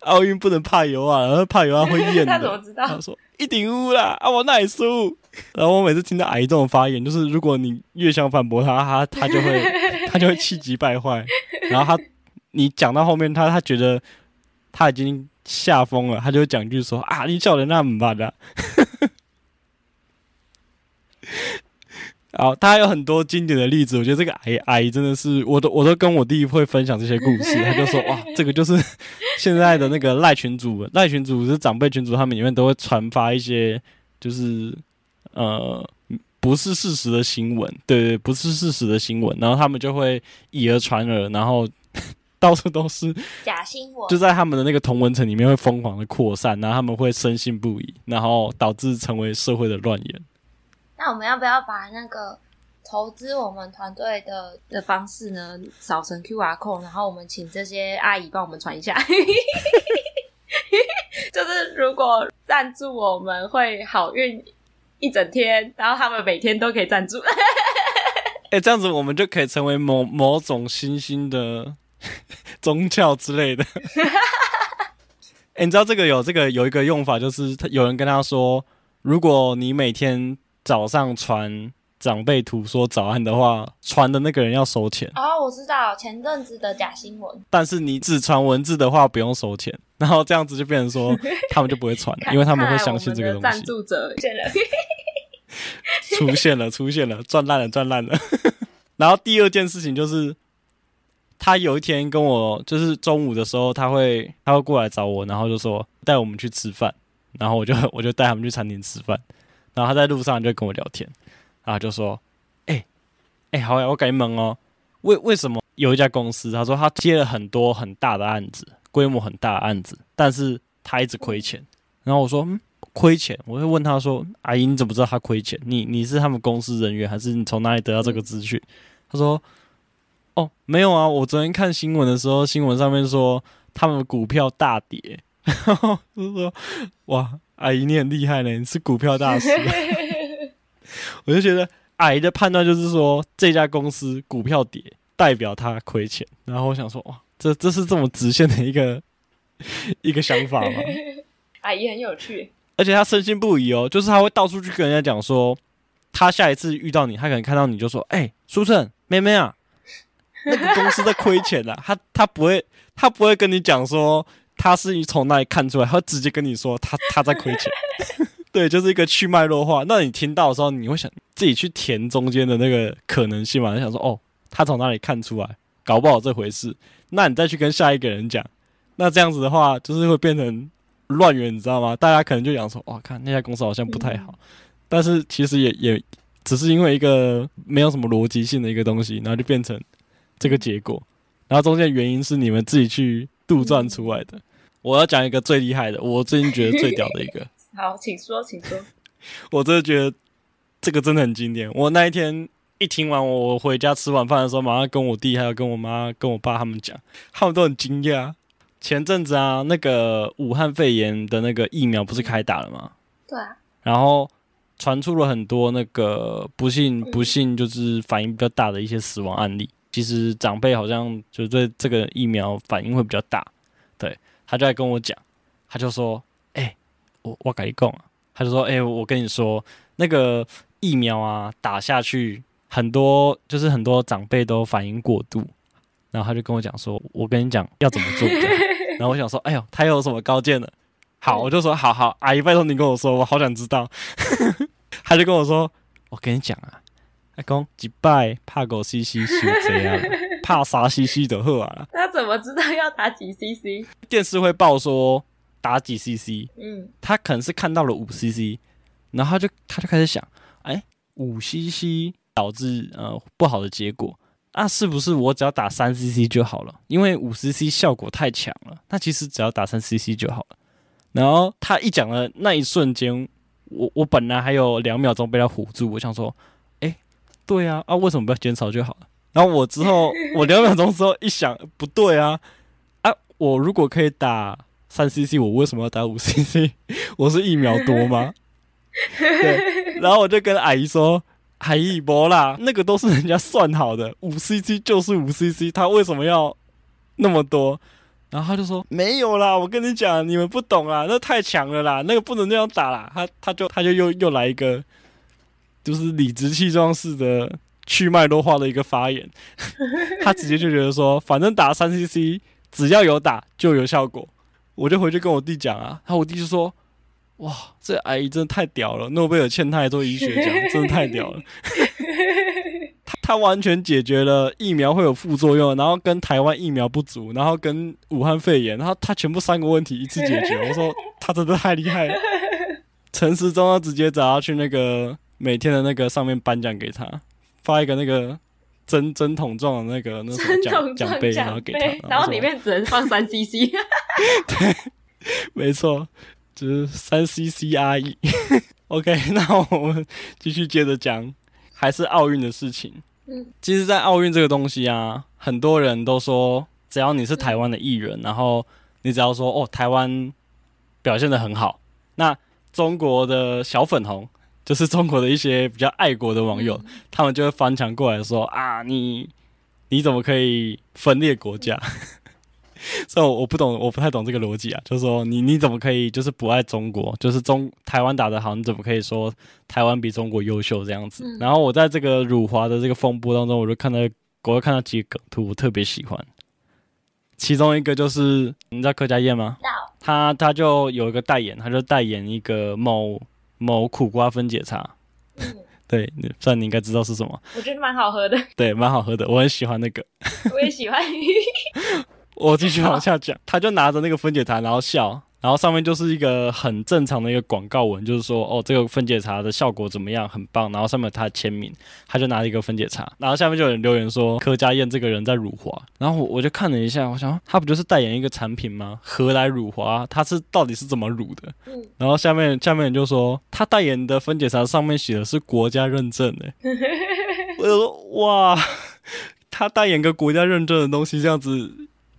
奥运不能怕油啊，然后怕油啊会厌的。他怎么知道？他说一顶乌啦啊，我哪里输？然后我每次听到阿姨这种发言，就是如果你越想反驳他，他他就会他就会气急败坏。然后他你讲到后面，他他觉得他已经吓疯了，他就会讲一句说啊，你叫人那么办的。好，他还有很多经典的例子。我觉得这个阿姨阿姨真的是，我都我都跟我弟会分享这些故事。他就说哇，这个就是 现在的那个赖群主，赖群主是长辈群主，他们里面都会传发一些就是呃不是事实的新闻，对对，不是事实的新闻，然后他们就会以讹传讹，然后 到处都是假新闻，就在他们的那个同文层里面会疯狂的扩散，然后他们会深信不疑，然后导致成为社会的乱言。那我们要不要把那个投资我们团队的的方式呢扫成 QR code，然后我们请这些阿姨帮我们传一下？就是如果赞助我们会好运一整天，然后他们每天都可以赞助。哎、欸，这样子我们就可以成为某某种新兴的 宗教之类的。哎、你知道这个有这个有一个用法，就是有人跟他说，如果你每天早上传长辈图说早安的话，传的那个人要收钱。哦，我知道前阵子的假新闻。但是你只传文字的话不用收钱，然后这样子就变成说 他们就不会传，因为他们会相信这个东西。赞助者出现了，出现了，赚烂了，赚烂了。然后第二件事情就是，他有一天跟我，就是中午的时候，他会他会过来找我，然后就说带我们去吃饭，然后我就我就带他们去餐厅吃饭。然后他在路上就跟我聊天，然后就说：“哎、欸，哎、好呀，我改门哦。为为什么有一家公司？他说他接了很多很大的案子，规模很大的案子，但是他一直亏钱。然后我说：嗯，亏钱？我会问他说：阿姨，你怎么知道他亏钱？你你是他们公司人员，还是你从哪里得到这个资讯？他说：哦，没有啊，我昨天看新闻的时候，新闻上面说他们股票大跌，然后就说哇，阿姨你很厉害呢，你是股票大师。我就觉得阿姨的判断就是说这家公司股票跌代表他亏钱，然后我想说哇，这这是这么直线的一个一个想法吗？阿姨很有趣，而且她深信不疑哦，就是她会到处去跟人家讲说，她下一次遇到你，她可能看到你就说，哎、欸，书圣妹妹啊，那个公司在亏钱啊，她她不会她不会跟你讲说他是从那里看出来，他直接跟你说他他在亏钱。对，就是一个去脉络化。那你听到的时候，你会想自己去填中间的那个可能性嘛？你想说，哦，他从哪里看出来？搞不好这回事。那你再去跟下一个人讲，那这样子的话，就是会变成乱源，你知道吗？大家可能就想说，哇，看那家公司好像不太好。嗯、但是其实也也只是因为一个没有什么逻辑性的一个东西，然后就变成这个结果。然后中间原因是你们自己去杜撰出来的。嗯、我要讲一个最厉害的，我最近觉得最屌的一个。好，请说，请说。我真的觉得这个真的很经典。我那一天一听完，我回家吃晚饭的时候，马上跟我弟还有跟我妈、跟我爸他们讲，他们都很惊讶。前阵子啊，那个武汉肺炎的那个疫苗不是开打了吗？对啊。然后传出了很多那个不幸、不幸就是反应比较大的一些死亡案例。其实长辈好像就对这个疫苗反应会比较大。对，他就在跟我讲，他就说。哎我我跟你讲啊，他就说：“哎、我跟你说，那个疫苗啊，打下去很多，就是很多长辈都反应过度。然后他就跟我讲说，我跟你讲要怎么做。然后我想说，哎呦，他有什么高见呢？好，我就说，好好，阿姨拜托你跟我说，我好想知道。他就跟我说，我跟你讲啊，阿公一拜怕狗西西是这样，怕啥 CC 的喝啊。他怎么知道要打几 CC？电视会报说。”打几 CC？嗯，他可能是看到了五 CC，然后他就他就开始想，哎，五 CC 导致呃不好的结果，那是不是我只要打三 CC 就好了？因为五 CC 效果太强了，那其实只要打三 CC 就好了。然后他一讲的那一瞬间，我我本来还有两秒钟被他唬住，我想说，哎，对啊，啊为什么不要减少就好了？然后我之后 我两秒钟之后一想，不对啊，啊我如果可以打。三 CC，我为什么要打五 CC？我是一秒多吗？对，然后我就跟阿姨说：“阿姨，不啦，那个都是人家算好的，五 CC 就是五 CC，他为什么要那么多？”然后他就说：“没有啦，我跟你讲，你们不懂啊，那太强了啦，那个不能这样打啦。”他他就他就又又来一个，就是理直气壮式的去脉络化的一个发言，他直接就觉得说，反正打三 CC，只要有打就有效果。我就回去跟我弟讲啊，然后我弟就说：“哇，这阿姨真的太屌了，诺贝尔欠她一座医学奖，真的太屌了。他”他他完全解决了疫苗会有副作用，然后跟台湾疫苗不足，然后跟武汉肺炎，然后他全部三个问题一次解决。我说他真的太厉害了。陈时中要直接找他去那个每天的那个上面颁奖给他，发一个那个。针针筒状的那个那什么奖奖杯，然后给他，然后里面只能放三 CC。对，没错，就是三 CC 而已。OK，那我们继续接着讲，还是奥运的事情。嗯，其实，在奥运这个东西啊，很多人都说，只要你是台湾的艺人，嗯、然后你只要说哦，台湾表现的很好，那中国的小粉红。就是中国的一些比较爱国的网友，嗯、他们就会翻墙过来说啊，你你怎么可以分裂国家？所以我我不懂，我不太懂这个逻辑啊。就是说你你怎么可以就是不爱中国？就是中台湾打得好，你怎么可以说台湾比中国优秀这样子？嗯、然后我在这个辱华的这个风波当中，我就看到我就看到几个梗图，我特别喜欢。其中一个就是你知道柯佳燕吗？他他就有一个代言，他就代言一个某。某苦瓜分解茶，嗯、对，虽然你应该知道是什么，我觉得蛮好喝的，对，蛮好喝的，我很喜欢那个，我也喜欢。我继续往下讲，他就拿着那个分解茶，然后笑。然后上面就是一个很正常的一个广告文，就是说哦，这个分解茶的效果怎么样，很棒。然后上面有他的签名，他就拿了一个分解茶。然后下面就有人留言说柯佳燕这个人在辱华。然后我我就看了一下，我想他不就是代言一个产品吗？何来辱华？他是到底是怎么辱的？嗯。然后下面下面人就说他代言的分解茶上面写的是国家认证诶。我就说哇。他代言个国家认证的东西，这样子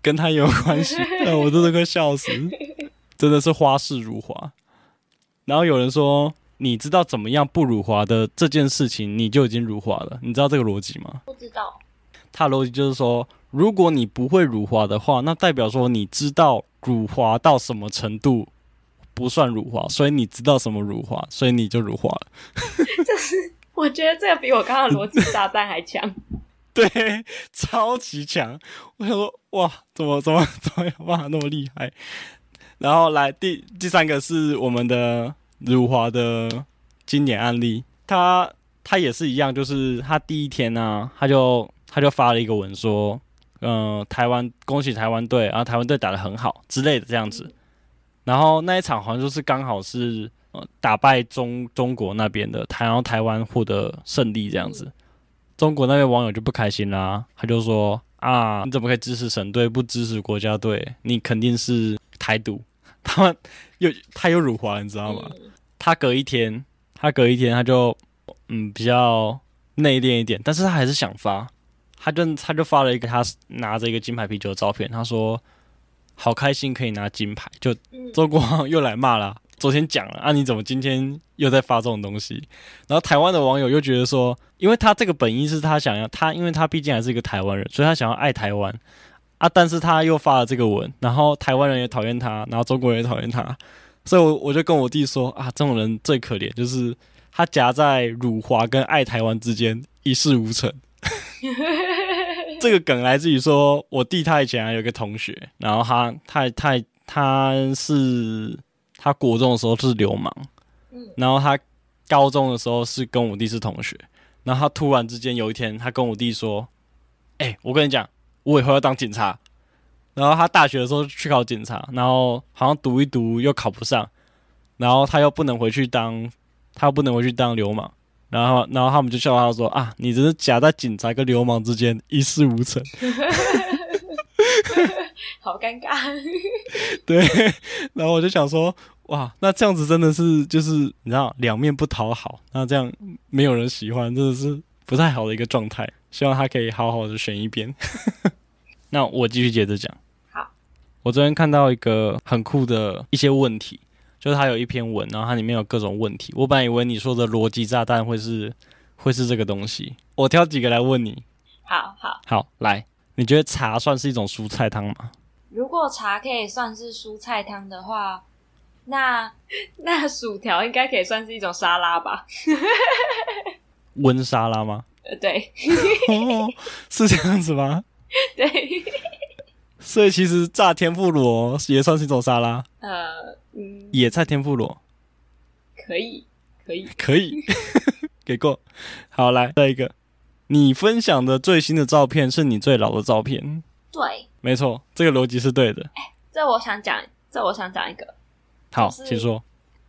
跟他有关系？我真的快笑死，真的是花式辱华。然后有人说，你知道怎么样不辱华的这件事情，你就已经辱华了。你知道这个逻辑吗？不知道。他逻辑就是说，如果你不会辱华的话，那代表说你知道辱华到什么程度不算辱华，所以你知道什么辱华，所以你就辱华了。就是我觉得这个比我刚刚的逻辑炸弹还强。对，超级强！我想说，哇，怎么怎么怎么有办法那么厉害？然后来第第三个是我们的辱华的经典案例，他他也是一样，就是他第一天呢、啊，他就他就发了一个文说，嗯、台湾恭喜台湾队，然后台湾队打得很好之类的这样子。然后那一场好像就是刚好是呃打败中中国那边的，台然后台湾获得胜利这样子。中国那边网友就不开心啦，他就说啊，你怎么可以支持省队不支持国家队？你肯定是台独。他们又他又辱华，你知道吗？他隔一天，他隔一天他就嗯比较内敛一点，但是他还是想发，他就他就发了一个他拿着一个金牌啤酒的照片，他说好开心可以拿金牌，就周国又来骂了。昨天讲了啊，你怎么今天又在发这种东西？然后台湾的网友又觉得说，因为他这个本意是他想要他，因为他毕竟还是一个台湾人，所以他想要爱台湾啊。但是他又发了这个文，然后台湾人也讨厌他，然后中国人也讨厌他，所以我我就跟我弟说啊，这种人最可怜，就是他夹在辱华跟爱台湾之间一事无成。这个梗来自于说我弟他以前还有个同学，然后他他他他是。他国中的时候是流氓，然后他高中的时候是跟我弟是同学，然后他突然之间有一天，他跟我弟说：“哎、欸，我跟你讲，我以后要当警察。”然后他大学的时候去考警察，然后好像读一读又考不上，然后他又不能回去当，他又不能回去当流氓，然后然后他们就笑他说：“啊，你只是夹在警察跟流氓之间一事无成。”好尴尬。对，然后我就想说。哇，那这样子真的是就是你知道两面不讨好，那这样没有人喜欢，真的是不太好的一个状态。希望他可以好好的选一边。那我继续接着讲。好，我昨天看到一个很酷的一些问题，就是他有一篇文，然后它里面有各种问题。我本来以为你说的逻辑炸弹会是会是这个东西，我挑几个来问你。好好好，来，你觉得茶算是一种蔬菜汤吗？如果茶可以算是蔬菜汤的话。那那薯条应该可以算是一种沙拉吧？温沙拉吗？呃，对，哦，是这样子吗？对，所以其实炸天妇罗也算是一种沙拉。呃，嗯，野菜天妇罗可以，可以，可以，给过。好，来再一个，你分享的最新的照片是你最老的照片？对，没错，这个逻辑是对的。哎，这我想讲，这我想讲一个。好，请说。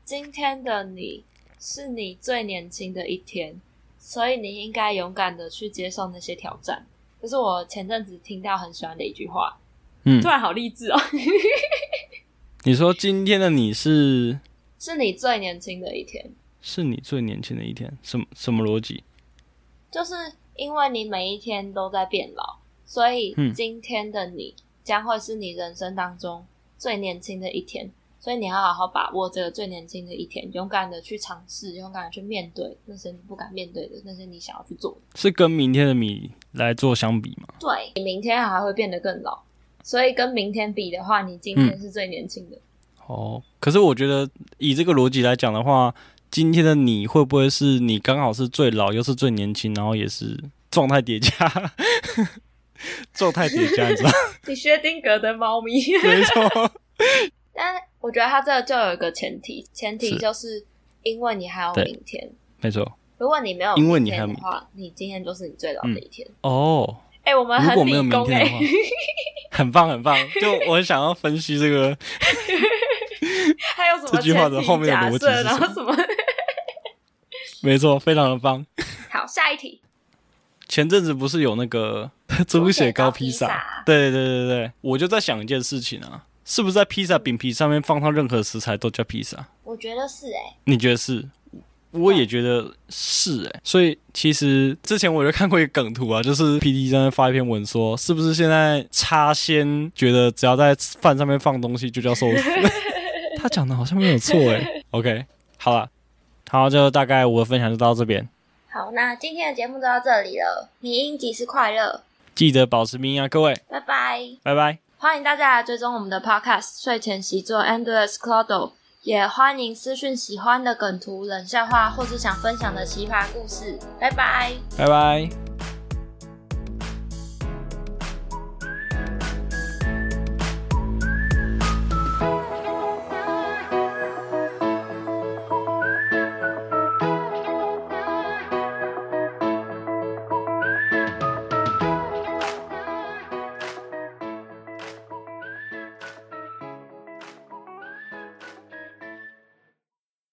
今天的你是你最年轻的一天，所以你应该勇敢的去接受那些挑战。这是我前阵子听到很喜欢的一句话，嗯，突然好励志哦。你说今天的你是是你最年轻的一天，是你最年轻的一天，什么什么逻辑？就是因为你每一天都在变老，所以今天的你将会是你人生当中最年轻的一天。所以你要好好把握这个最年轻的一天，勇敢的去尝试，勇敢的去面对那些你不敢面对的，那些你想要去做的。是跟明天的你来做相比吗？对，你明天还会变得更老，所以跟明天比的话，你今天是最年轻的。嗯。哦，可是我觉得以这个逻辑来讲的话，今天的你会不会是你刚好是最老又是最年轻，然后也是状态叠加，状态叠加，你知道？你薛定格的猫咪，没错。但我觉得他这个就有一个前提，前提就是因为你还有明天，没错。如果你没有明天的话，你，你今天就是你最老的一天。嗯、哦，哎、欸，我们很理工哎、欸，很棒很棒。就我很想要分析这个，还有什么这句话的后面的逻辑，然后什么？没错，非常的棒。好，下一题。前阵子不是有那个 猪血糕披萨？对对对对对，我就在想一件事情啊。是不是在披萨饼皮上面放上任何食材都叫披萨？我觉得是哎、欸。你觉得是？我也觉得是哎、欸，所以其实之前我就看过一个梗图啊，就是 P D 在那发一篇文说，是不是现在插先觉得只要在饭上面放东西就叫寿司？他讲的好像没有错哎、欸。OK，好了，好，就大概我的分享就到这边。好，那今天的节目就到这里了。你应即是快乐，记得保持明啊，各位，拜拜，拜拜。欢迎大家来追踪我们的 Podcast 睡前习作 Endless Clodo。也欢迎私讯喜欢的梗图、冷笑话，或是想分享的奇葩故事。拜拜，拜拜。